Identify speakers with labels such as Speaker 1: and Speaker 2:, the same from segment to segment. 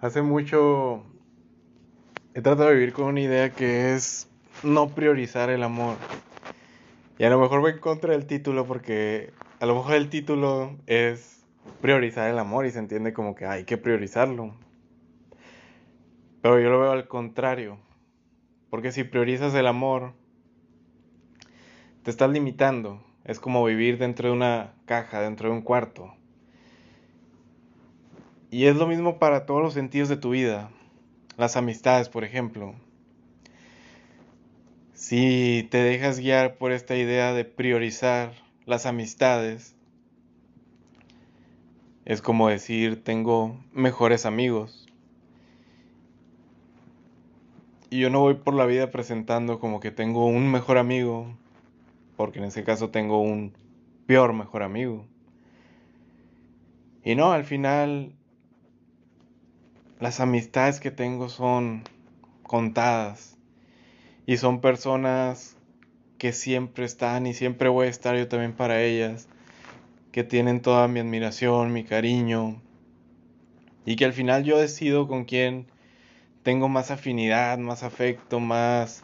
Speaker 1: Hace mucho he tratado de vivir con una idea que es no priorizar el amor. Y a lo mejor voy contra del título porque a lo mejor el título es priorizar el amor y se entiende como que hay que priorizarlo. Pero yo lo veo al contrario. Porque si priorizas el amor, te estás limitando. Es como vivir dentro de una caja, dentro de un cuarto. Y es lo mismo para todos los sentidos de tu vida. Las amistades, por ejemplo. Si te dejas guiar por esta idea de priorizar las amistades, es como decir, tengo mejores amigos. Y yo no voy por la vida presentando como que tengo un mejor amigo, porque en ese caso tengo un peor mejor amigo. Y no, al final las amistades que tengo son contadas y son personas que siempre están y siempre voy a estar yo también para ellas, que tienen toda mi admiración, mi cariño y que al final yo decido con quién tengo más afinidad, más afecto, más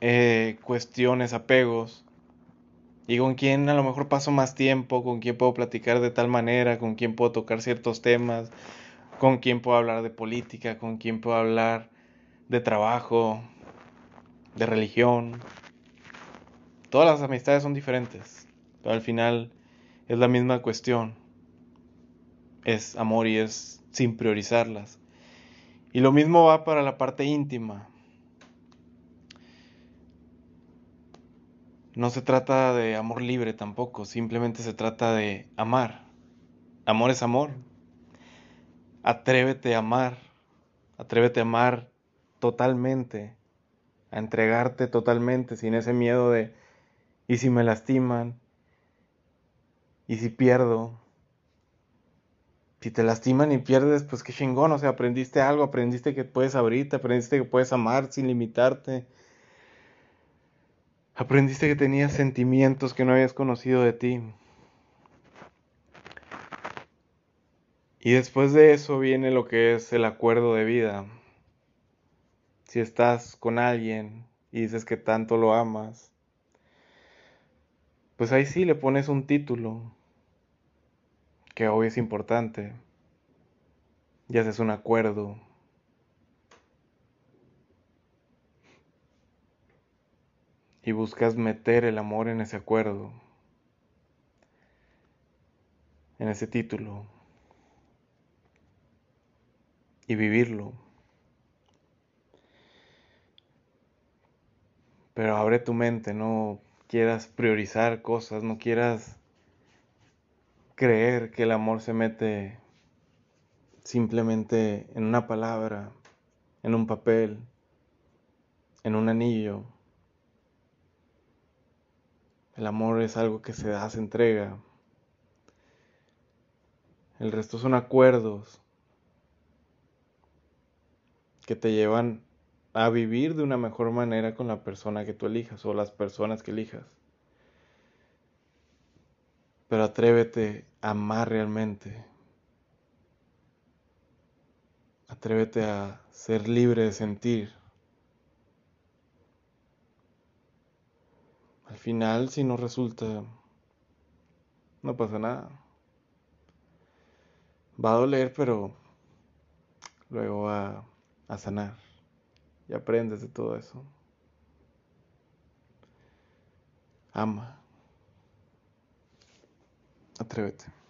Speaker 1: eh, cuestiones, apegos y con quién a lo mejor paso más tiempo, con quién puedo platicar de tal manera, con quién puedo tocar ciertos temas, con quién puedo hablar de política, con quién puedo hablar de trabajo, de religión. Todas las amistades son diferentes, pero al final es la misma cuestión. Es amor y es sin priorizarlas. Y lo mismo va para la parte íntima. No se trata de amor libre tampoco, simplemente se trata de amar. Amor es amor, Atrévete a amar, atrévete a amar totalmente, a entregarte totalmente sin ese miedo de, ¿y si me lastiman? ¿Y si pierdo? Si te lastiman y pierdes, pues qué chingón, o sea, aprendiste algo, aprendiste que puedes abrirte, aprendiste que puedes amar sin limitarte. Aprendiste que tenías sentimientos que no habías conocido de ti. Y después de eso viene lo que es el acuerdo de vida. Si estás con alguien y dices que tanto lo amas, pues ahí sí le pones un título, que hoy es importante. Y haces un acuerdo. Y buscas meter el amor en ese acuerdo, en ese título y vivirlo. Pero abre tu mente, no quieras priorizar cosas, no quieras creer que el amor se mete simplemente en una palabra, en un papel, en un anillo. El amor es algo que se da, se entrega. El resto son acuerdos, que te llevan a vivir de una mejor manera con la persona que tú elijas o las personas que elijas. Pero atrévete a amar realmente. Atrévete a ser libre de sentir. Al final, si no resulta, no pasa nada. Va a doler, pero luego va a sanar y aprendes de todo eso. Ama. Atrévete.